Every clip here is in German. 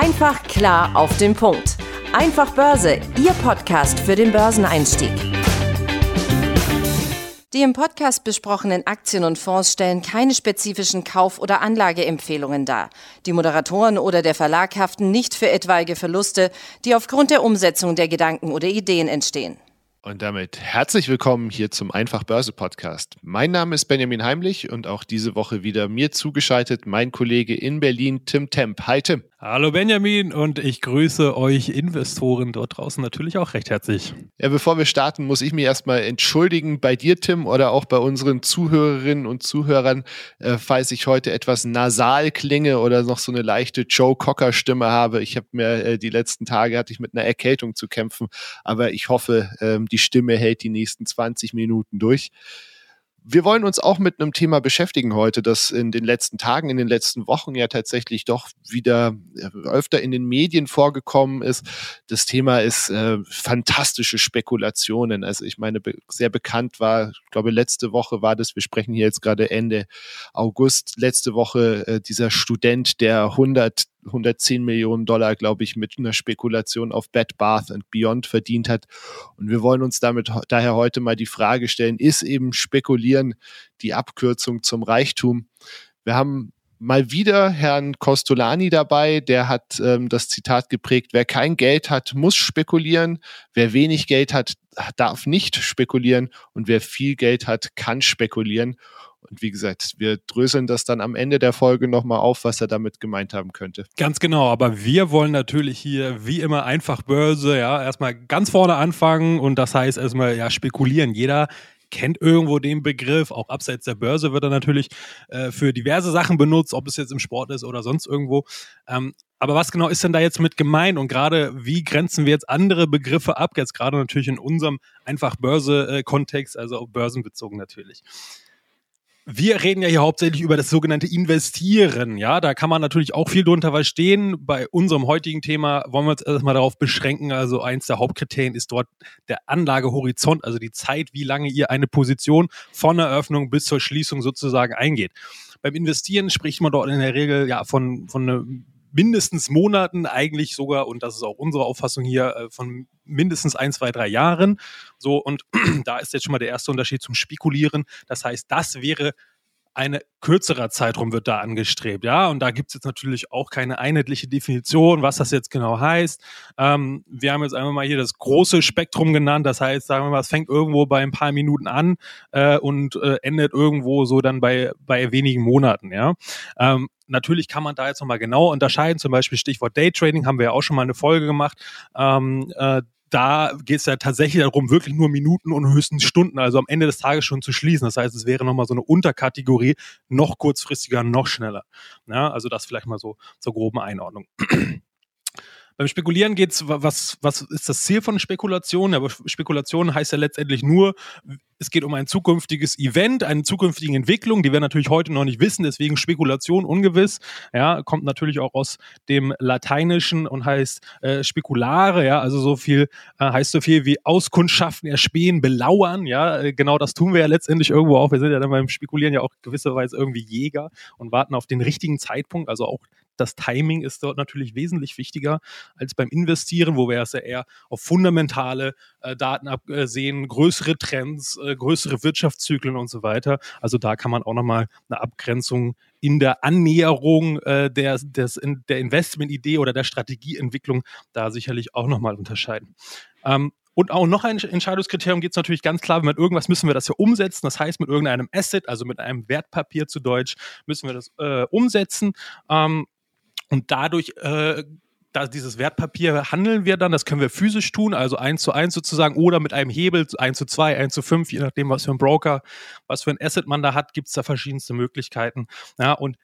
Einfach klar auf den Punkt. Einfach Börse, Ihr Podcast für den Börseneinstieg. Die im Podcast besprochenen Aktien und Fonds stellen keine spezifischen Kauf- oder Anlageempfehlungen dar. Die Moderatoren oder der Verlag haften nicht für etwaige Verluste, die aufgrund der Umsetzung der Gedanken oder Ideen entstehen. Und damit herzlich willkommen hier zum Einfach Börse Podcast. Mein Name ist Benjamin Heimlich und auch diese Woche wieder mir zugeschaltet mein Kollege in Berlin, Tim Temp. Hi Tim. Hallo Benjamin und ich grüße euch Investoren dort draußen natürlich auch recht herzlich. Ja, bevor wir starten, muss ich mich erstmal entschuldigen bei dir, Tim, oder auch bei unseren Zuhörerinnen und Zuhörern, äh, falls ich heute etwas nasal klinge oder noch so eine leichte Joe Cocker Stimme habe. Ich habe mir äh, die letzten Tage hatte ich mit einer Erkältung zu kämpfen, aber ich hoffe, äh, die Stimme hält die nächsten 20 Minuten durch. Wir wollen uns auch mit einem Thema beschäftigen heute, das in den letzten Tagen, in den letzten Wochen ja tatsächlich doch wieder öfter in den Medien vorgekommen ist. Das Thema ist äh, fantastische Spekulationen. Also ich meine, be sehr bekannt war, ich glaube, letzte Woche war das, wir sprechen hier jetzt gerade Ende August, letzte Woche äh, dieser Student, der 100 110 Millionen Dollar, glaube ich, mit einer Spekulation auf Bed Bath and Beyond verdient hat. Und wir wollen uns damit daher heute mal die Frage stellen, ist eben Spekulieren die Abkürzung zum Reichtum? Wir haben mal wieder Herrn Costolani dabei, der hat ähm, das Zitat geprägt, wer kein Geld hat, muss spekulieren, wer wenig Geld hat, darf nicht spekulieren und wer viel Geld hat, kann spekulieren. Und wie gesagt, wir dröseln das dann am Ende der Folge nochmal auf, was er damit gemeint haben könnte. Ganz genau, aber wir wollen natürlich hier wie immer einfach Börse, ja, erstmal ganz vorne anfangen und das heißt erstmal ja spekulieren. Jeder kennt irgendwo den Begriff, auch abseits der Börse wird er natürlich äh, für diverse Sachen benutzt, ob es jetzt im Sport ist oder sonst irgendwo. Ähm, aber was genau ist denn da jetzt mit gemeint und gerade wie grenzen wir jetzt andere Begriffe ab, jetzt gerade natürlich in unserem einfach Börse-Kontext, äh, also börsenbezogen natürlich. Wir reden ja hier hauptsächlich über das sogenannte Investieren. Ja, da kann man natürlich auch viel drunter verstehen. Bei unserem heutigen Thema wollen wir uns erstmal darauf beschränken. Also eins der Hauptkriterien ist dort der Anlagehorizont, also die Zeit, wie lange ihr eine Position von Eröffnung bis zur Schließung sozusagen eingeht. Beim Investieren spricht man dort in der Regel ja von, von mindestens Monaten, eigentlich sogar, und das ist auch unsere Auffassung hier, äh, von mindestens ein, zwei, drei Jahren. So, und da ist jetzt schon mal der erste Unterschied zum Spekulieren. Das heißt, das wäre ein kürzerer Zeitraum wird da angestrebt, ja, und da gibt es jetzt natürlich auch keine einheitliche Definition, was das jetzt genau heißt. Ähm, wir haben jetzt einmal mal hier das große Spektrum genannt, das heißt, sagen wir mal, es fängt irgendwo bei ein paar Minuten an äh, und äh, endet irgendwo so dann bei, bei wenigen Monaten, ja. Ähm, natürlich kann man da jetzt nochmal genau unterscheiden, zum Beispiel Stichwort Daytrading, haben wir ja auch schon mal eine Folge gemacht. Ähm, äh, da geht es ja tatsächlich darum, wirklich nur Minuten und höchstens Stunden, also am Ende des Tages schon zu schließen. Das heißt, es wäre nochmal so eine Unterkategorie, noch kurzfristiger, noch schneller. Ja, also das vielleicht mal so zur groben Einordnung. Beim Spekulieren geht's, was, was ist das Ziel von Spekulation? Aber Spekulation heißt ja letztendlich nur, es geht um ein zukünftiges Event, eine zukünftige Entwicklung, die wir natürlich heute noch nicht wissen, deswegen Spekulation ungewiss. Ja, kommt natürlich auch aus dem Lateinischen und heißt äh, spekulare, ja, also so viel, äh, heißt so viel wie Auskundschaften, erspähen, belauern, ja, äh, genau das tun wir ja letztendlich irgendwo auch. Wir sind ja dann beim Spekulieren ja auch gewisserweise irgendwie Jäger und warten auf den richtigen Zeitpunkt, also auch das Timing ist dort natürlich wesentlich wichtiger als beim Investieren, wo wir es ja eher auf fundamentale äh, Daten absehen, größere Trends, äh, größere Wirtschaftszyklen und so weiter. Also da kann man auch nochmal eine Abgrenzung in der Annäherung äh, der, des, in, der Investmentidee oder der Strategieentwicklung da sicherlich auch nochmal unterscheiden. Ähm, und auch noch ein Entscheidungskriterium geht es natürlich ganz klar, wir irgendwas müssen wir das ja umsetzen. Das heißt, mit irgendeinem Asset, also mit einem Wertpapier zu Deutsch, müssen wir das äh, umsetzen. Ähm, und dadurch äh, da dieses Wertpapier handeln wir dann, das können wir physisch tun, also eins zu eins sozusagen, oder mit einem Hebel, eins zu zwei, eins zu fünf, je nachdem, was für ein Broker, was für ein Asset man da hat, gibt es da verschiedenste Möglichkeiten. Ja, und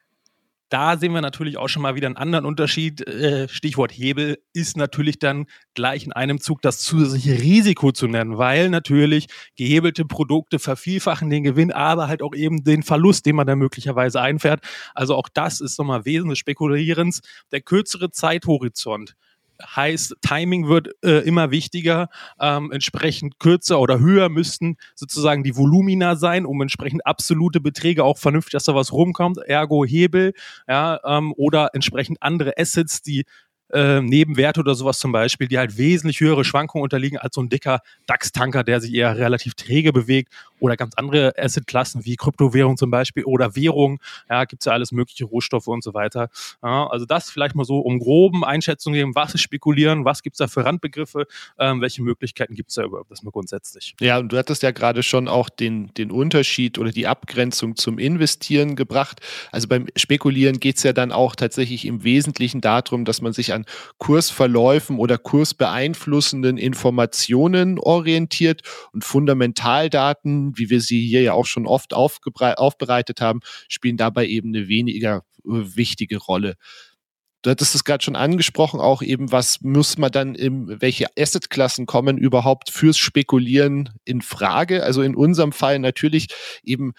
da sehen wir natürlich auch schon mal wieder einen anderen Unterschied. Äh, Stichwort Hebel ist natürlich dann gleich in einem Zug das zusätzliche Risiko zu nennen, weil natürlich gehebelte Produkte vervielfachen den Gewinn, aber halt auch eben den Verlust, den man dann möglicherweise einfährt. Also auch das ist nochmal wesentlich Spekulierens. Der kürzere Zeithorizont heißt, Timing wird äh, immer wichtiger. Ähm, entsprechend kürzer oder höher müssten sozusagen die Volumina sein, um entsprechend absolute Beträge auch vernünftig, dass da was rumkommt. Ergo Hebel, ja, ähm, oder entsprechend andere Assets, die äh, Nebenwerte oder sowas zum Beispiel, die halt wesentlich höhere Schwankungen unterliegen als so ein dicker DAX-Tanker, der sich eher relativ träge bewegt oder ganz andere Assetklassen wie Kryptowährung zum Beispiel oder Währung. Ja, gibt es ja alles mögliche Rohstoffe und so weiter. Ja, also das vielleicht mal so um groben Einschätzungen geben, was ist Spekulieren, was gibt es da für Randbegriffe, ähm, welche Möglichkeiten gibt es da überhaupt, das mal grundsätzlich. Ja, und du hattest ja gerade schon auch den, den Unterschied oder die Abgrenzung zum Investieren gebracht. Also beim Spekulieren geht es ja dann auch tatsächlich im Wesentlichen darum, dass man sich an Kursverläufen oder kursbeeinflussenden Informationen orientiert und Fundamentaldaten, wie wir sie hier ja auch schon oft aufbereitet haben, spielen dabei eben eine weniger äh, wichtige Rolle. Du hattest es gerade schon angesprochen, auch eben, was muss man dann im, welche Assetklassen kommen überhaupt fürs Spekulieren in Frage? Also in unserem Fall natürlich eben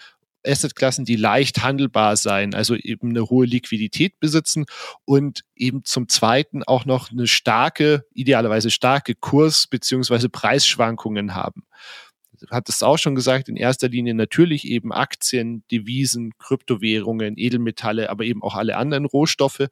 Assetklassen, die leicht handelbar sein, also eben eine hohe Liquidität besitzen und eben zum Zweiten auch noch eine starke, idealerweise starke Kurs- beziehungsweise Preisschwankungen haben. Du hattest auch schon gesagt, in erster Linie natürlich eben Aktien, Devisen, Kryptowährungen, Edelmetalle, aber eben auch alle anderen Rohstoffe,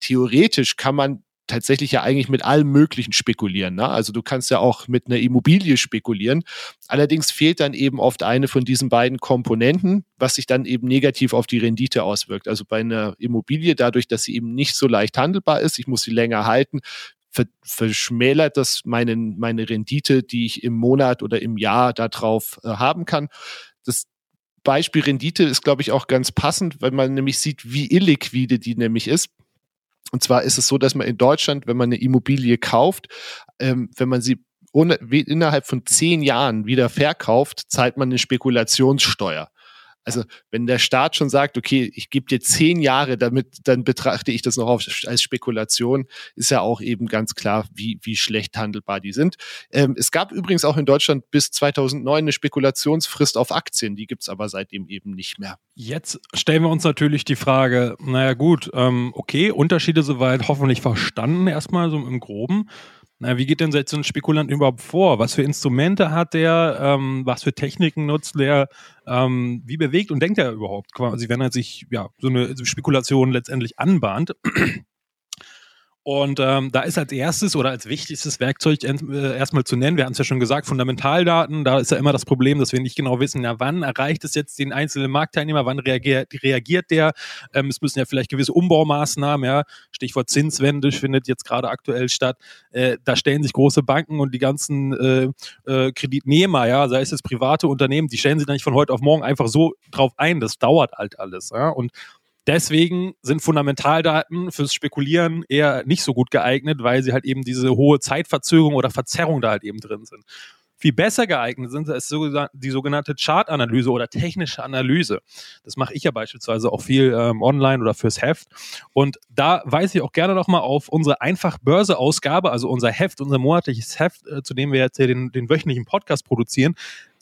theoretisch kann man tatsächlich ja eigentlich mit allem Möglichen spekulieren. Ne? Also du kannst ja auch mit einer Immobilie spekulieren. Allerdings fehlt dann eben oft eine von diesen beiden Komponenten, was sich dann eben negativ auf die Rendite auswirkt. Also bei einer Immobilie, dadurch, dass sie eben nicht so leicht handelbar ist, ich muss sie länger halten, verschmälert das meine, meine Rendite, die ich im Monat oder im Jahr darauf äh, haben kann. Das Beispiel Rendite ist, glaube ich, auch ganz passend, weil man nämlich sieht, wie illiquide die nämlich ist. Und zwar ist es so, dass man in Deutschland, wenn man eine Immobilie kauft, ähm, wenn man sie innerhalb von zehn Jahren wieder verkauft, zahlt man eine Spekulationssteuer. Also wenn der Staat schon sagt, okay, ich gebe dir zehn Jahre, damit dann betrachte ich das noch als Spekulation, ist ja auch eben ganz klar, wie, wie schlecht handelbar die sind. Ähm, es gab übrigens auch in Deutschland bis 2009 eine Spekulationsfrist auf Aktien, die gibt's aber seitdem eben nicht mehr. Jetzt stellen wir uns natürlich die Frage, naja gut, ähm, okay, Unterschiede soweit hoffentlich verstanden, erstmal so im Groben. Na, wie geht denn so ein Spekulant überhaupt vor? Was für Instrumente hat der? Ähm, was für Techniken nutzt der? Ähm, wie bewegt und denkt er überhaupt quasi, wenn er sich ja so eine Spekulation letztendlich anbahnt? Und ähm, da ist als erstes oder als wichtigstes Werkzeug äh, erstmal zu nennen, wir haben es ja schon gesagt, Fundamentaldaten, da ist ja immer das Problem, dass wir nicht genau wissen, ja, wann erreicht es jetzt den einzelnen Marktteilnehmer, wann reagiert, reagiert der, ähm, es müssen ja vielleicht gewisse Umbaumaßnahmen, ja, Stichwort Zinswende findet jetzt gerade aktuell statt, äh, da stellen sich große Banken und die ganzen äh, äh, Kreditnehmer, ja, sei es jetzt private Unternehmen, die stellen sich da nicht von heute auf morgen einfach so drauf ein, das dauert halt alles, ja, und Deswegen sind Fundamentaldaten fürs Spekulieren eher nicht so gut geeignet, weil sie halt eben diese hohe Zeitverzögerung oder Verzerrung da halt eben drin sind. Viel besser geeignet sind ist die sogenannte Chartanalyse oder technische Analyse. Das mache ich ja beispielsweise auch viel ähm, online oder fürs Heft. Und da weise ich auch gerne nochmal auf unsere Einfach-Börse-Ausgabe, also unser Heft, unser monatliches Heft, äh, zu dem wir jetzt hier den, den wöchentlichen Podcast produzieren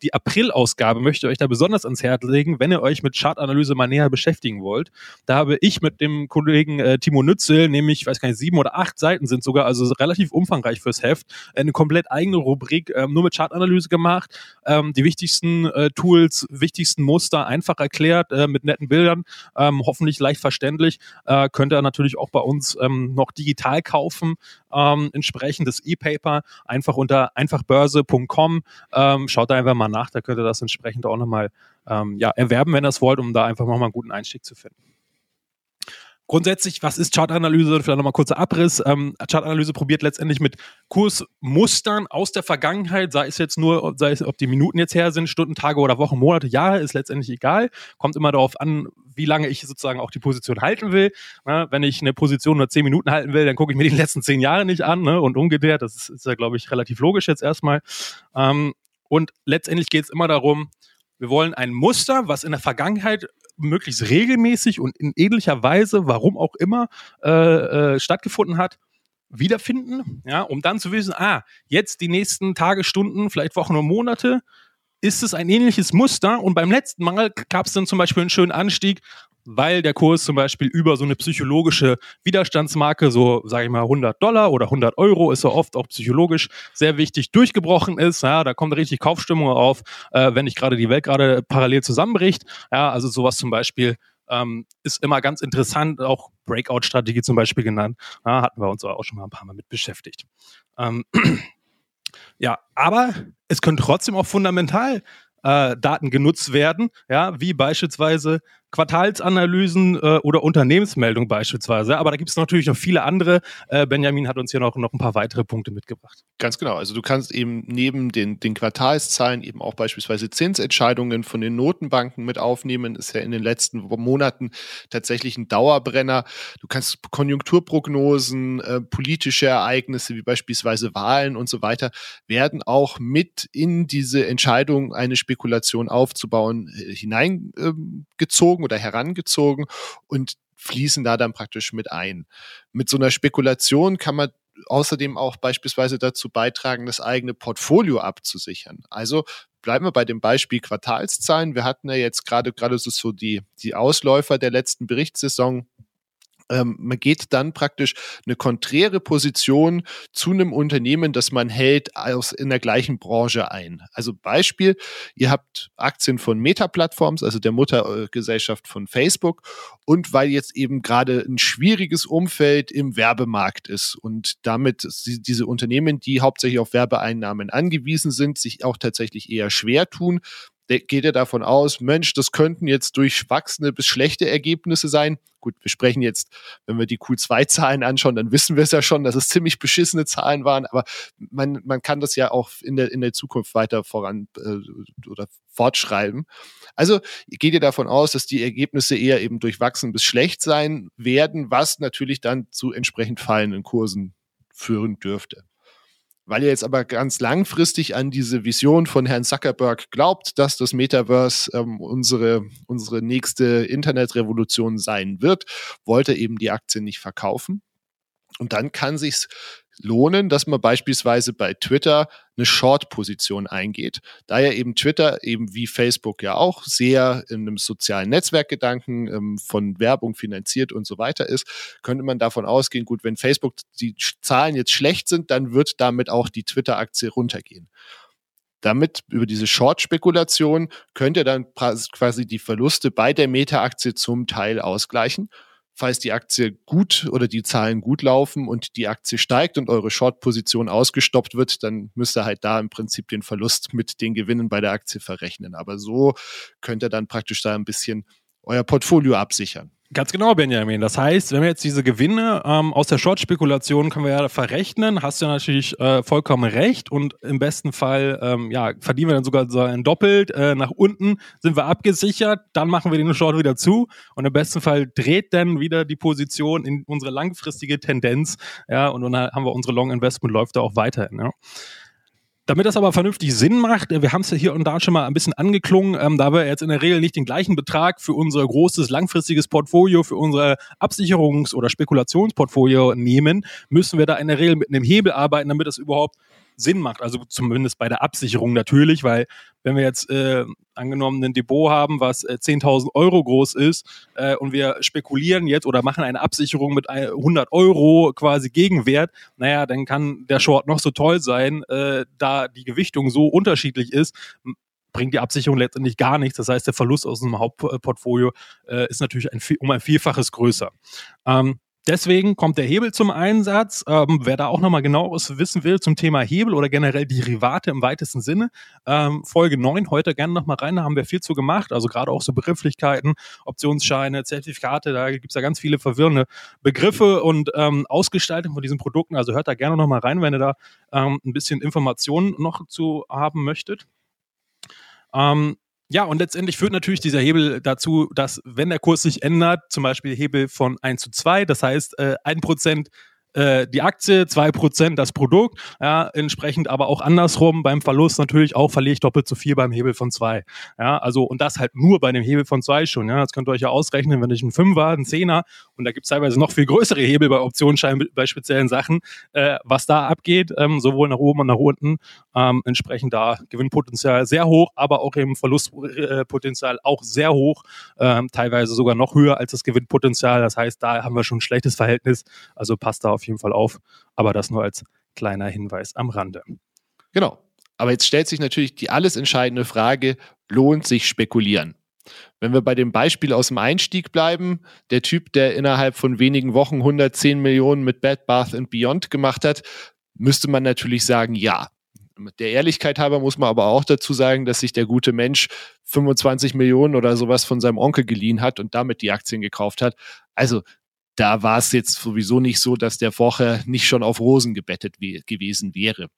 die April-Ausgabe möchte ich euch da besonders ans Herz legen, wenn ihr euch mit Chartanalyse mal näher beschäftigen wollt. Da habe ich mit dem Kollegen äh, Timo Nützel, nämlich, ich weiß gar nicht, sieben oder acht Seiten sind sogar, also relativ umfangreich fürs Heft, eine komplett eigene Rubrik ähm, nur mit Chartanalyse gemacht. Ähm, die wichtigsten äh, Tools, wichtigsten Muster einfach erklärt, äh, mit netten Bildern, ähm, hoffentlich leicht verständlich. Äh, könnt ihr natürlich auch bei uns ähm, noch digital kaufen, ähm, entsprechendes E-Paper, einfach unter einfachbörse.com. Ähm, schaut da einfach mal nach, da könnt ihr das entsprechend auch nochmal ähm, ja, erwerben, wenn ihr es wollt, um da einfach nochmal einen guten Einstieg zu finden. Grundsätzlich, was ist Chartanalyse? Vielleicht nochmal kurzer Abriss. Ähm, Chartanalyse probiert letztendlich mit Kursmustern aus der Vergangenheit, sei es jetzt nur, sei es, ob die Minuten jetzt her sind, Stunden, Tage oder Wochen, Monate, Jahre, ist letztendlich egal. Kommt immer darauf an, wie lange ich sozusagen auch die Position halten will. Na, wenn ich eine Position nur zehn Minuten halten will, dann gucke ich mir die letzten zehn Jahre nicht an ne? und umgekehrt. Das ist, ist ja, glaube ich, relativ logisch jetzt erstmal. Ähm, und letztendlich geht es immer darum, wir wollen ein Muster, was in der Vergangenheit möglichst regelmäßig und in ähnlicher Weise, warum auch immer, äh, äh, stattgefunden hat, wiederfinden, ja, um dann zu wissen, ah, jetzt die nächsten Tage, Stunden, vielleicht Wochen und Monate, ist es ein ähnliches Muster. Und beim letzten Mal gab es dann zum Beispiel einen schönen Anstieg weil der Kurs zum Beispiel über so eine psychologische Widerstandsmarke, so sage ich mal 100 Dollar oder 100 Euro, ist so oft auch psychologisch sehr wichtig, durchgebrochen ist. Ja, da kommt richtig Kaufstimmung auf, äh, wenn nicht gerade die Welt gerade parallel zusammenbricht. Ja, also sowas zum Beispiel ähm, ist immer ganz interessant, auch Breakout-Strategie zum Beispiel genannt. Ja, hatten wir uns auch schon mal ein paar Mal mit beschäftigt. Ähm, ja, aber es können trotzdem auch fundamental äh, Daten genutzt werden, ja, wie beispielsweise Quartalsanalysen äh, oder Unternehmensmeldungen beispielsweise. Aber da gibt es natürlich noch viele andere. Äh, Benjamin hat uns hier noch, noch ein paar weitere Punkte mitgebracht. Ganz genau. Also du kannst eben neben den, den Quartalszahlen eben auch beispielsweise Zinsentscheidungen von den Notenbanken mit aufnehmen. Ist ja in den letzten Monaten tatsächlich ein Dauerbrenner. Du kannst Konjunkturprognosen, äh, politische Ereignisse wie beispielsweise Wahlen und so weiter werden auch mit in diese Entscheidung, eine Spekulation aufzubauen, äh, hineingezogen herangezogen oder herangezogen und fließen da dann praktisch mit ein. Mit so einer Spekulation kann man außerdem auch beispielsweise dazu beitragen, das eigene Portfolio abzusichern. Also bleiben wir bei dem Beispiel Quartalszahlen. Wir hatten ja jetzt gerade gerade so die die Ausläufer der letzten Berichtssaison ähm, man geht dann praktisch eine konträre Position zu einem Unternehmen, das man hält, aus, in der gleichen Branche ein. Also Beispiel, ihr habt Aktien von Meta Platforms, also der Muttergesellschaft von Facebook, und weil jetzt eben gerade ein schwieriges Umfeld im Werbemarkt ist und damit diese Unternehmen, die hauptsächlich auf Werbeeinnahmen angewiesen sind, sich auch tatsächlich eher schwer tun, geht er davon aus, Mensch, das könnten jetzt durchwachsene bis schlechte Ergebnisse sein. Gut, wir sprechen jetzt, wenn wir die Q2-Zahlen anschauen, dann wissen wir es ja schon, dass es ziemlich beschissene Zahlen waren, aber man, man kann das ja auch in der, in der Zukunft weiter voran äh, oder fortschreiben. Also geht ihr davon aus, dass die Ergebnisse eher eben durchwachsen bis schlecht sein werden, was natürlich dann zu entsprechend fallenden Kursen führen dürfte. Weil ihr jetzt aber ganz langfristig an diese Vision von Herrn Zuckerberg glaubt, dass das Metaverse ähm, unsere, unsere nächste Internetrevolution sein wird, wollte eben die Aktien nicht verkaufen. Und dann kann sich's lohnen, dass man beispielsweise bei Twitter eine Short-Position eingeht. Da ja eben Twitter, eben wie Facebook ja auch, sehr in einem sozialen Netzwerkgedanken ähm, von Werbung finanziert und so weiter ist, könnte man davon ausgehen, gut, wenn Facebook die Zahlen jetzt schlecht sind, dann wird damit auch die Twitter-Aktie runtergehen. Damit über diese Short-Spekulation könnt ihr dann quasi die Verluste bei der Meta-Aktie zum Teil ausgleichen falls die Aktie gut oder die Zahlen gut laufen und die Aktie steigt und eure Short-Position ausgestoppt wird, dann müsst ihr halt da im Prinzip den Verlust mit den Gewinnen bei der Aktie verrechnen. Aber so könnt ihr dann praktisch da ein bisschen euer Portfolio absichern. Ganz genau, Benjamin. Das heißt, wenn wir jetzt diese Gewinne ähm, aus der Short-Spekulation können wir ja verrechnen, hast du natürlich äh, vollkommen recht und im besten Fall ähm, ja, verdienen wir dann sogar so ein Doppelt. Äh, nach unten sind wir abgesichert, dann machen wir den Short wieder zu und im besten Fall dreht dann wieder die Position in unsere langfristige Tendenz. Ja, und dann haben wir unsere Long Investment läuft da auch weiterhin. Ja. Damit das aber vernünftig Sinn macht, äh, wir haben es ja hier und da schon mal ein bisschen angeklungen, ähm, da wir jetzt in der Regel nicht den gleichen Betrag für unser großes langfristiges Portfolio, für unser Absicherungs- oder Spekulationsportfolio nehmen, müssen wir da in der Regel mit einem Hebel arbeiten, damit das überhaupt Sinn macht. Also zumindest bei der Absicherung natürlich, weil wenn wir jetzt äh, angenommen ein Depot haben, was äh, 10.000 Euro groß ist äh, und wir spekulieren jetzt oder machen eine Absicherung mit 100 Euro quasi Gegenwert, naja, dann kann der Short noch so toll sein, äh, da die Gewichtung so unterschiedlich ist, bringt die Absicherung letztendlich gar nichts. Das heißt, der Verlust aus dem Hauptportfolio äh, ist natürlich ein, um ein Vielfaches größer. Ähm, Deswegen kommt der Hebel zum Einsatz. Ähm, wer da auch nochmal genaueres wissen will zum Thema Hebel oder generell Derivate im weitesten Sinne, ähm, Folge 9, heute gerne nochmal rein, da haben wir viel zu gemacht. Also gerade auch so Begrifflichkeiten, Optionsscheine, Zertifikate, da gibt es ja ganz viele verwirrende Begriffe und ähm, Ausgestaltung von diesen Produkten. Also hört da gerne nochmal rein, wenn ihr da ähm, ein bisschen Informationen noch zu haben möchtet. Ähm, ja, und letztendlich führt natürlich dieser Hebel dazu, dass wenn der Kurs sich ändert, zum Beispiel Hebel von 1 zu 2, das heißt äh, 1% äh, die Aktie, zwei Prozent das Produkt, ja, entsprechend aber auch andersrum beim Verlust natürlich auch verliere ich doppelt so viel beim Hebel von zwei. Ja, also und das halt nur bei dem Hebel von zwei schon. Ja, das könnt ihr euch ja ausrechnen, wenn ich einen Fünfer, einen Zehner und da gibt es teilweise noch viel größere Hebel bei Optionsscheinen, bei speziellen Sachen, äh, was da abgeht, ähm, sowohl nach oben und nach unten, ähm, entsprechend da Gewinnpotenzial sehr hoch, aber auch eben Verlustpotenzial auch sehr hoch, ähm, teilweise sogar noch höher als das Gewinnpotenzial. Das heißt, da haben wir schon ein schlechtes Verhältnis, also passt da auf auf jeden Fall auf. Aber das nur als kleiner Hinweis am Rande. Genau. Aber jetzt stellt sich natürlich die alles entscheidende Frage, lohnt sich spekulieren? Wenn wir bei dem Beispiel aus dem Einstieg bleiben, der Typ, der innerhalb von wenigen Wochen 110 Millionen mit Bad Bath and Beyond gemacht hat, müsste man natürlich sagen, ja. Der Ehrlichkeit halber muss man aber auch dazu sagen, dass sich der gute Mensch 25 Millionen oder sowas von seinem Onkel geliehen hat und damit die Aktien gekauft hat. Also da war es jetzt sowieso nicht so, dass der vorher nicht schon auf Rosen gebettet gewesen wäre.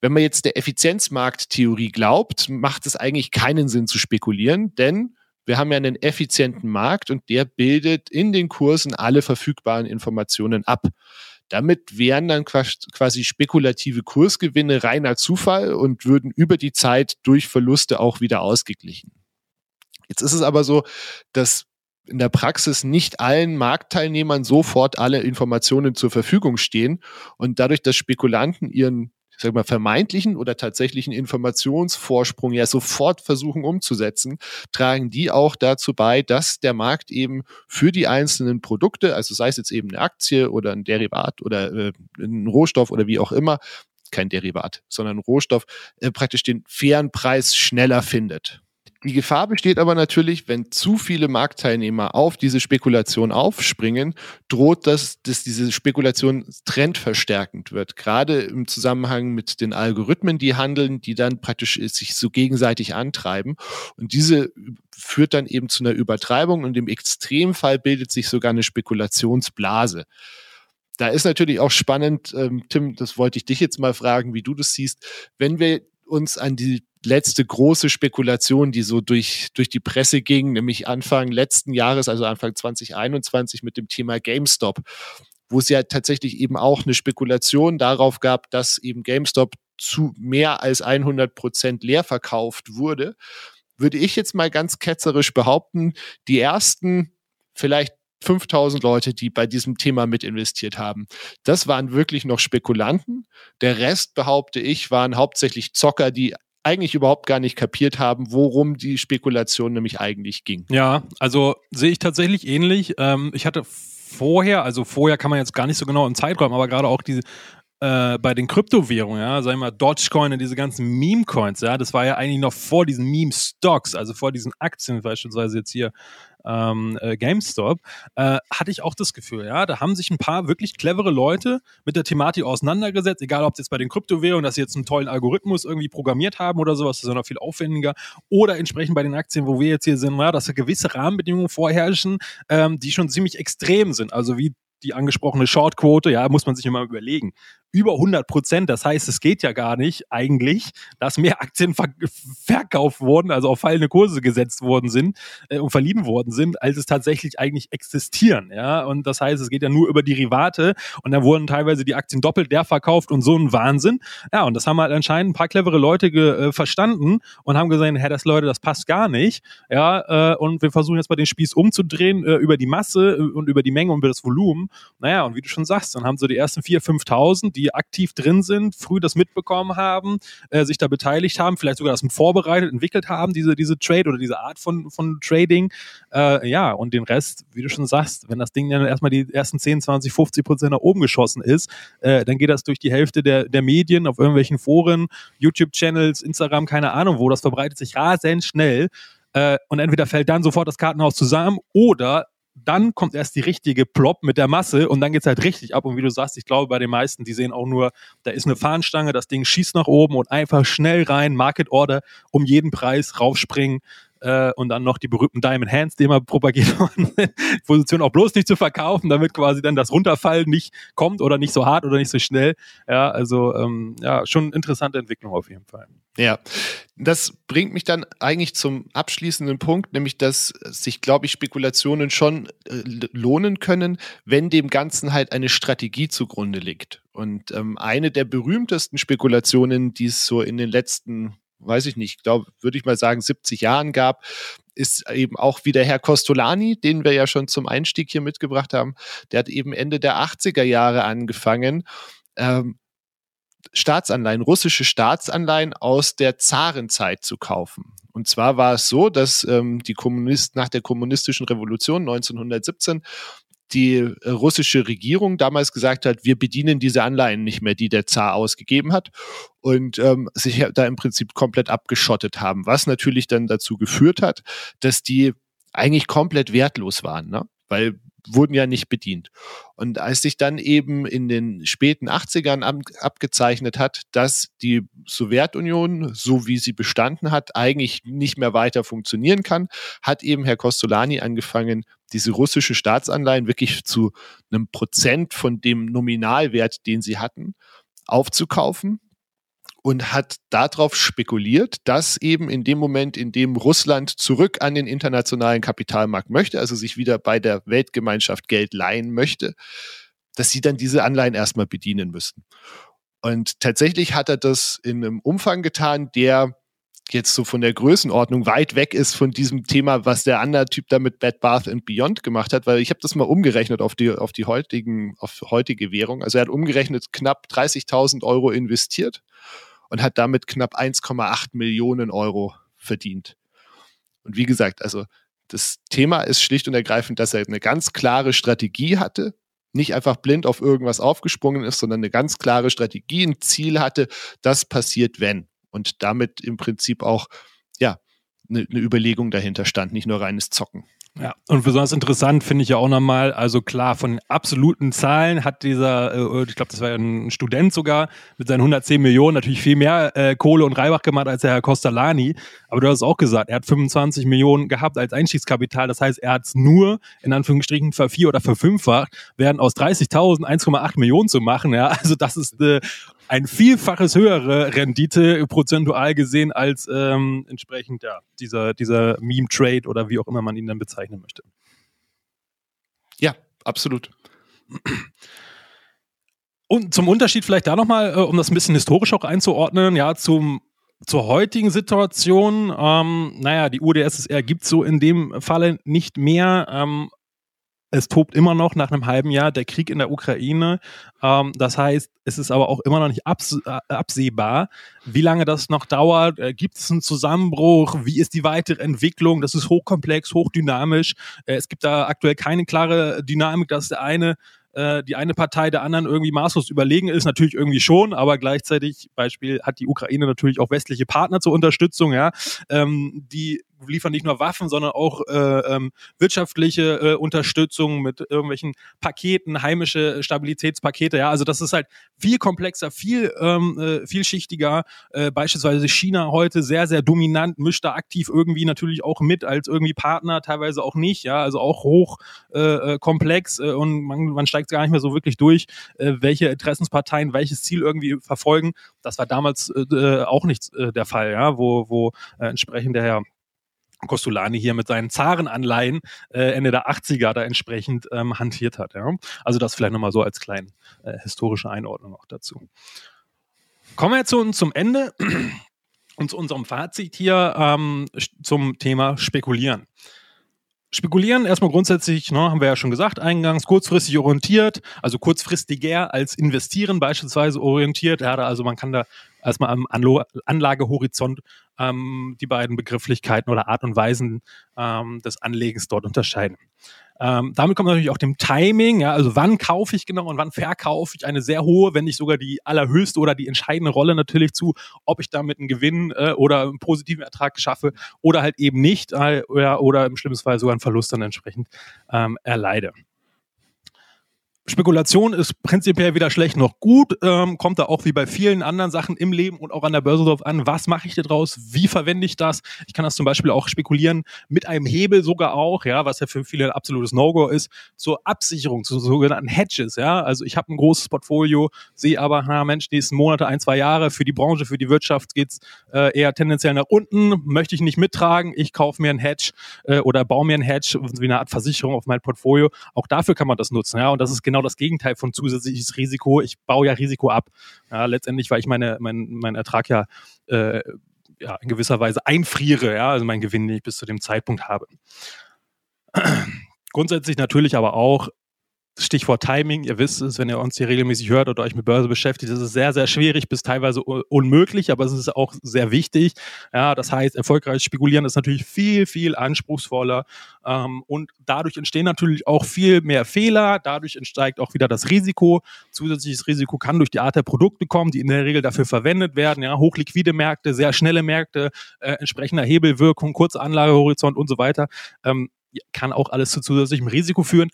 Wenn man jetzt der Effizienzmarkttheorie glaubt, macht es eigentlich keinen Sinn zu spekulieren, denn wir haben ja einen effizienten Markt und der bildet in den Kursen alle verfügbaren Informationen ab. Damit wären dann quasi spekulative Kursgewinne reiner Zufall und würden über die Zeit durch Verluste auch wieder ausgeglichen. Jetzt ist es aber so, dass in der Praxis nicht allen Marktteilnehmern sofort alle Informationen zur Verfügung stehen und dadurch, dass Spekulanten ihren ich sag mal, vermeintlichen oder tatsächlichen Informationsvorsprung ja sofort versuchen umzusetzen, tragen die auch dazu bei, dass der Markt eben für die einzelnen Produkte, also sei es jetzt eben eine Aktie oder ein Derivat oder äh, ein Rohstoff oder wie auch immer, kein Derivat, sondern ein Rohstoff, äh, praktisch den fairen Preis schneller findet. Die Gefahr besteht aber natürlich, wenn zu viele Marktteilnehmer auf diese Spekulation aufspringen, droht das, dass diese Spekulation trendverstärkend wird. Gerade im Zusammenhang mit den Algorithmen, die handeln, die dann praktisch sich so gegenseitig antreiben. Und diese führt dann eben zu einer Übertreibung und im Extremfall bildet sich sogar eine Spekulationsblase. Da ist natürlich auch spannend, ähm, Tim, das wollte ich dich jetzt mal fragen, wie du das siehst, wenn wir uns an die letzte große Spekulation, die so durch, durch die Presse ging, nämlich Anfang letzten Jahres, also Anfang 2021 mit dem Thema GameStop, wo es ja tatsächlich eben auch eine Spekulation darauf gab, dass eben GameStop zu mehr als 100 Prozent leer verkauft wurde, würde ich jetzt mal ganz ketzerisch behaupten, die ersten vielleicht 5000 Leute, die bei diesem Thema mit investiert haben. Das waren wirklich noch Spekulanten. Der Rest, behaupte ich, waren hauptsächlich Zocker, die eigentlich überhaupt gar nicht kapiert haben, worum die Spekulation nämlich eigentlich ging. Ja, also sehe ich tatsächlich ähnlich. Ähm, ich hatte vorher, also vorher kann man jetzt gar nicht so genau im Zeitraum, aber gerade auch diese äh, bei den Kryptowährungen, ja, sag ich mal, Dogecoin und diese ganzen Meme-Coins, ja, das war ja eigentlich noch vor diesen Meme-Stocks, also vor diesen Aktien, beispielsweise jetzt hier ähm, äh, GameStop, äh, hatte ich auch das Gefühl, ja, da haben sich ein paar wirklich clevere Leute mit der Thematik auseinandergesetzt, egal ob es jetzt bei den Kryptowährungen, dass sie jetzt einen tollen Algorithmus irgendwie programmiert haben oder sowas, das ist ja noch viel aufwendiger, oder entsprechend bei den Aktien, wo wir jetzt hier sind, ja, dass da gewisse Rahmenbedingungen vorherrschen, ähm, die schon ziemlich extrem sind, also wie die angesprochene Shortquote, ja, muss man sich immer überlegen über 100 Prozent. Das heißt, es geht ja gar nicht eigentlich, dass mehr Aktien ver verkauft wurden, also auf fallende Kurse gesetzt worden sind äh, und verliehen worden sind, als es tatsächlich eigentlich existieren. Ja, und das heißt, es geht ja nur über Derivate und dann wurden teilweise die Aktien doppelt leer verkauft und so ein Wahnsinn. Ja, und das haben halt anscheinend ein paar clevere Leute äh, verstanden und haben gesagt, Herr, das Leute, das passt gar nicht. Ja, äh, und wir versuchen jetzt mal den Spieß umzudrehen äh, über die Masse äh, und über die Menge und über das Volumen. Naja, und wie du schon sagst, dann haben so die ersten 4.000, 5.000, die die aktiv drin sind, früh das mitbekommen haben, äh, sich da beteiligt haben, vielleicht sogar das vorbereitet, entwickelt haben, diese, diese Trade oder diese Art von, von Trading. Äh, ja, und den Rest, wie du schon sagst, wenn das Ding dann erstmal die ersten 10, 20, 50 Prozent nach oben geschossen ist, äh, dann geht das durch die Hälfte der, der Medien auf irgendwelchen Foren, YouTube-Channels, Instagram, keine Ahnung wo, das verbreitet sich rasend schnell. Äh, und entweder fällt dann sofort das Kartenhaus zusammen oder dann kommt erst die richtige Plop mit der Masse und dann geht es halt richtig ab. Und wie du sagst, ich glaube, bei den meisten, die sehen auch nur, da ist eine Fahnenstange, das Ding schießt nach oben und einfach schnell rein, Market Order, um jeden Preis raufspringen äh, und dann noch die berühmten Diamond Hands, die immer propagiert worden sind, Position auch bloß nicht zu verkaufen, damit quasi dann das Runterfallen nicht kommt oder nicht so hart oder nicht so schnell. Ja, also ähm, ja, schon interessante Entwicklung auf jeden Fall. Ja, das bringt mich dann eigentlich zum abschließenden Punkt, nämlich dass sich, glaube ich, Spekulationen schon äh, lohnen können, wenn dem Ganzen halt eine Strategie zugrunde liegt. Und ähm, eine der berühmtesten Spekulationen, die es so in den letzten weiß ich nicht, glaube, würde ich mal sagen, 70 Jahren gab, ist eben auch wieder Herr Costolani, den wir ja schon zum Einstieg hier mitgebracht haben. Der hat eben Ende der 80er Jahre angefangen, ähm, Staatsanleihen, russische Staatsanleihen aus der Zarenzeit zu kaufen. Und zwar war es so, dass ähm, die Kommunisten nach der kommunistischen Revolution 1917 die äh, russische Regierung damals gesagt hat, wir bedienen diese Anleihen nicht mehr, die der Zar ausgegeben hat und ähm, sich da im Prinzip komplett abgeschottet haben, was natürlich dann dazu geführt hat, dass die eigentlich komplett wertlos waren, ne? weil wurden ja nicht bedient. Und als sich dann eben in den späten 80ern ab, abgezeichnet hat, dass die Sowjetunion, so wie sie bestanden hat, eigentlich nicht mehr weiter funktionieren kann, hat eben Herr Kostolani angefangen, diese russische Staatsanleihen wirklich zu einem Prozent von dem Nominalwert, den sie hatten, aufzukaufen und hat darauf spekuliert, dass eben in dem Moment, in dem Russland zurück an den internationalen Kapitalmarkt möchte, also sich wieder bei der Weltgemeinschaft Geld leihen möchte, dass sie dann diese Anleihen erstmal bedienen müssten. Und tatsächlich hat er das in einem Umfang getan, der jetzt so von der Größenordnung weit weg ist von diesem Thema, was der andere Typ da mit Bad Bath and Beyond gemacht hat, weil ich habe das mal umgerechnet auf die auf die heutigen auf heutige Währung. Also er hat umgerechnet knapp 30.000 Euro investiert und hat damit knapp 1,8 Millionen Euro verdient. Und wie gesagt, also das Thema ist schlicht und ergreifend, dass er eine ganz klare Strategie hatte, nicht einfach blind auf irgendwas aufgesprungen ist, sondern eine ganz klare Strategie, ein Ziel hatte, das passiert, wenn. Und damit im Prinzip auch, ja, eine, eine Überlegung dahinter stand, nicht nur reines Zocken. Ja, und besonders interessant finde ich ja auch nochmal, also klar, von absoluten Zahlen hat dieser, äh, ich glaube, das war ein Student sogar, mit seinen 110 Millionen natürlich viel mehr äh, Kohle und Reibach gemacht als der Herr Costalani. Aber du hast es auch gesagt, er hat 25 Millionen gehabt als Einstiegskapital. Das heißt, er hat es nur in Anführungsstrichen vervier- oder verfünffacht, während aus 30.000 1,8 Millionen zu machen. Ja, also das ist äh, ein Vielfaches höhere Rendite prozentual gesehen als ähm, entsprechend ja, dieser, dieser Meme-Trade oder wie auch immer man ihn dann bezeichnen möchte. Ja, absolut. Und zum Unterschied vielleicht da nochmal, äh, um das ein bisschen historisch auch einzuordnen, ja, zum zur heutigen Situation, ähm, naja, die UdSSR gibt es so in dem Falle nicht mehr. Ähm, es tobt immer noch nach einem halben Jahr der Krieg in der Ukraine. Ähm, das heißt, es ist aber auch immer noch nicht abs äh, absehbar, wie lange das noch dauert. Äh, gibt es einen Zusammenbruch? Wie ist die weitere Entwicklung? Das ist hochkomplex, hochdynamisch. Äh, es gibt da aktuell keine klare Dynamik, dass der eine äh, die eine Partei der anderen irgendwie maßlos überlegen ist, natürlich irgendwie schon, aber gleichzeitig, Beispiel, hat die Ukraine natürlich auch westliche Partner zur Unterstützung, ja, ähm, die liefern nicht nur Waffen, sondern auch äh, ähm, wirtschaftliche äh, Unterstützung mit irgendwelchen Paketen, heimische Stabilitätspakete. Ja, also das ist halt viel komplexer, viel ähm, äh, vielschichtiger. Äh, beispielsweise China heute sehr, sehr dominant, mischt da aktiv irgendwie natürlich auch mit als irgendwie Partner, teilweise auch nicht. Ja, also auch hoch äh, äh komplex äh, und man, man steigt gar nicht mehr so wirklich durch, äh, welche Interessensparteien welches Ziel irgendwie verfolgen. Das war damals äh, auch nicht äh, der Fall, ja, wo, wo äh, entsprechend der Herr Kostolani hier mit seinen Zarenanleihen äh, Ende der 80er da entsprechend ähm, hantiert hat. Ja? Also das vielleicht nochmal so als kleine äh, historische Einordnung auch dazu. Kommen wir jetzt zu, zum Ende und zu unserem Fazit hier ähm, zum Thema Spekulieren. Spekulieren erstmal grundsätzlich, ne, haben wir ja schon gesagt, eingangs kurzfristig orientiert, also kurzfristiger als investieren beispielsweise orientiert. Ja, also man kann da erstmal am Anlagehorizont ähm, die beiden Begrifflichkeiten oder Art und Weisen ähm, des Anlegens dort unterscheiden. Ähm, damit kommt natürlich auch dem Timing, ja, also wann kaufe ich genau und wann verkaufe ich eine sehr hohe, wenn nicht sogar die allerhöchste oder die entscheidende Rolle natürlich zu, ob ich damit einen Gewinn äh, oder einen positiven Ertrag schaffe oder halt eben nicht äh, oder, oder im schlimmsten Fall sogar einen Verlust dann entsprechend ähm, erleide. Spekulation ist prinzipiell weder schlecht noch gut, ähm, kommt da auch wie bei vielen anderen Sachen im Leben und auch an der Börse drauf an, was mache ich da draus, wie verwende ich das. Ich kann das zum Beispiel auch spekulieren mit einem Hebel sogar auch, ja, was ja für viele ein absolutes No-Go ist, zur Absicherung, zu sogenannten Hedges, ja. Also ich habe ein großes Portfolio, sehe aber, na Mensch, nächsten Monate, ein, zwei Jahre für die Branche, für die Wirtschaft geht's äh, eher tendenziell nach unten, möchte ich nicht mittragen, ich kaufe mir ein Hedge äh, oder baue mir ein Hedge, wie eine Art Versicherung auf mein Portfolio. Auch dafür kann man das nutzen, ja. Und das ist genau das Gegenteil von zusätzliches Risiko. Ich baue ja Risiko ab. Ja, letztendlich, weil ich meine, mein, mein Ertrag ja, äh, ja in gewisser Weise einfriere, ja, also mein Gewinn, den ich bis zu dem Zeitpunkt habe. Grundsätzlich natürlich aber auch Stichwort Timing, ihr wisst es, wenn ihr uns hier regelmäßig hört oder euch mit Börse beschäftigt, ist sehr, sehr schwierig bis teilweise unmöglich, aber es ist auch sehr wichtig. Ja, das heißt, erfolgreiches Spekulieren ist natürlich viel, viel anspruchsvoller ähm, und dadurch entstehen natürlich auch viel mehr Fehler, dadurch entsteigt auch wieder das Risiko. Zusätzliches Risiko kann durch die Art der Produkte kommen, die in der Regel dafür verwendet werden. Ja, hochliquide Märkte, sehr schnelle Märkte, äh, entsprechender Hebelwirkung, kurzer Anlagehorizont und so weiter. Ähm, kann auch alles zu zusätzlichem Risiko führen.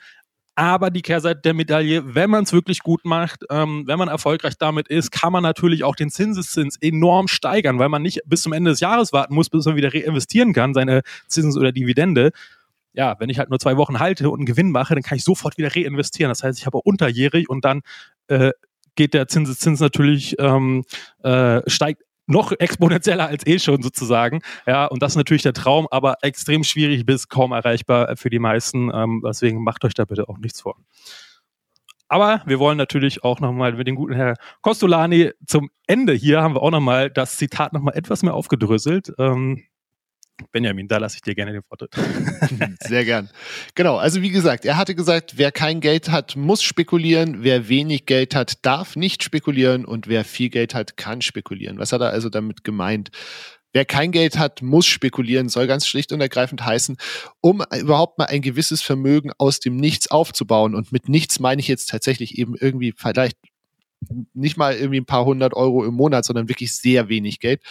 Aber die Kehrseite der Medaille, wenn man es wirklich gut macht, ähm, wenn man erfolgreich damit ist, kann man natürlich auch den Zinseszins enorm steigern, weil man nicht bis zum Ende des Jahres warten muss, bis man wieder reinvestieren kann, seine Zins- oder Dividende. Ja, wenn ich halt nur zwei Wochen halte und einen Gewinn mache, dann kann ich sofort wieder reinvestieren. Das heißt, ich habe unterjährig und dann äh, geht der Zinseszins natürlich, ähm, äh, steigt noch exponentieller als eh schon sozusagen. Ja, und das ist natürlich der Traum, aber extrem schwierig bis kaum erreichbar für die meisten. Ähm, deswegen macht euch da bitte auch nichts vor. Aber wir wollen natürlich auch nochmal mit dem guten Herr Costolani zum Ende hier haben wir auch nochmal das Zitat nochmal etwas mehr aufgedröselt. Ähm, Benjamin, da lasse ich dir gerne den Vortritt. Sehr gern. Genau, also wie gesagt, er hatte gesagt, wer kein Geld hat, muss spekulieren, wer wenig Geld hat, darf nicht spekulieren und wer viel Geld hat, kann spekulieren. Was hat er also damit gemeint? Wer kein Geld hat, muss spekulieren, soll ganz schlicht und ergreifend heißen, um überhaupt mal ein gewisses Vermögen aus dem Nichts aufzubauen. Und mit nichts meine ich jetzt tatsächlich eben irgendwie vielleicht nicht mal irgendwie ein paar hundert Euro im Monat, sondern wirklich sehr wenig Geld,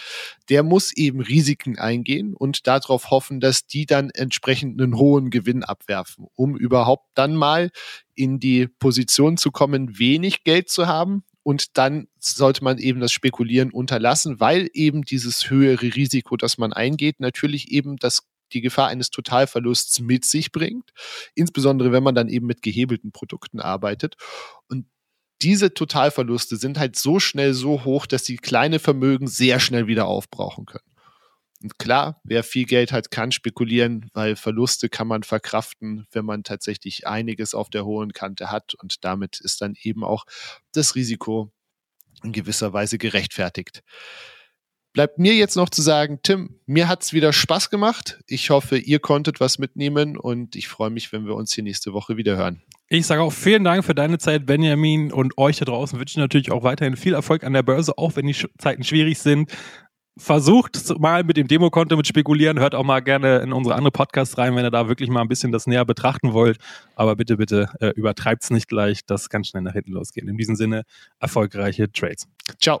der muss eben Risiken eingehen und darauf hoffen, dass die dann entsprechend einen hohen Gewinn abwerfen, um überhaupt dann mal in die Position zu kommen, wenig Geld zu haben. Und dann sollte man eben das Spekulieren unterlassen, weil eben dieses höhere Risiko, das man eingeht, natürlich eben das die Gefahr eines Totalverlusts mit sich bringt, insbesondere wenn man dann eben mit gehebelten Produkten arbeitet. Und diese Totalverluste sind halt so schnell so hoch, dass die kleine Vermögen sehr schnell wieder aufbrauchen können. Und klar, wer viel Geld hat, kann spekulieren, weil Verluste kann man verkraften, wenn man tatsächlich einiges auf der hohen Kante hat. Und damit ist dann eben auch das Risiko in gewisser Weise gerechtfertigt. Bleibt mir jetzt noch zu sagen, Tim, mir hat es wieder Spaß gemacht. Ich hoffe, ihr konntet was mitnehmen und ich freue mich, wenn wir uns hier nächste Woche wieder hören. Ich sage auch vielen Dank für deine Zeit, Benjamin, und euch da draußen wünsche ich natürlich auch weiterhin viel Erfolg an der Börse, auch wenn die Zeiten schwierig sind. Versucht mal mit dem Demokonto mit Spekulieren, hört auch mal gerne in unsere andere Podcasts rein, wenn ihr da wirklich mal ein bisschen das näher betrachten wollt. Aber bitte, bitte äh, übertreibt es nicht gleich, das kann schnell nach hinten losgehen. In diesem Sinne, erfolgreiche Trades. Ciao.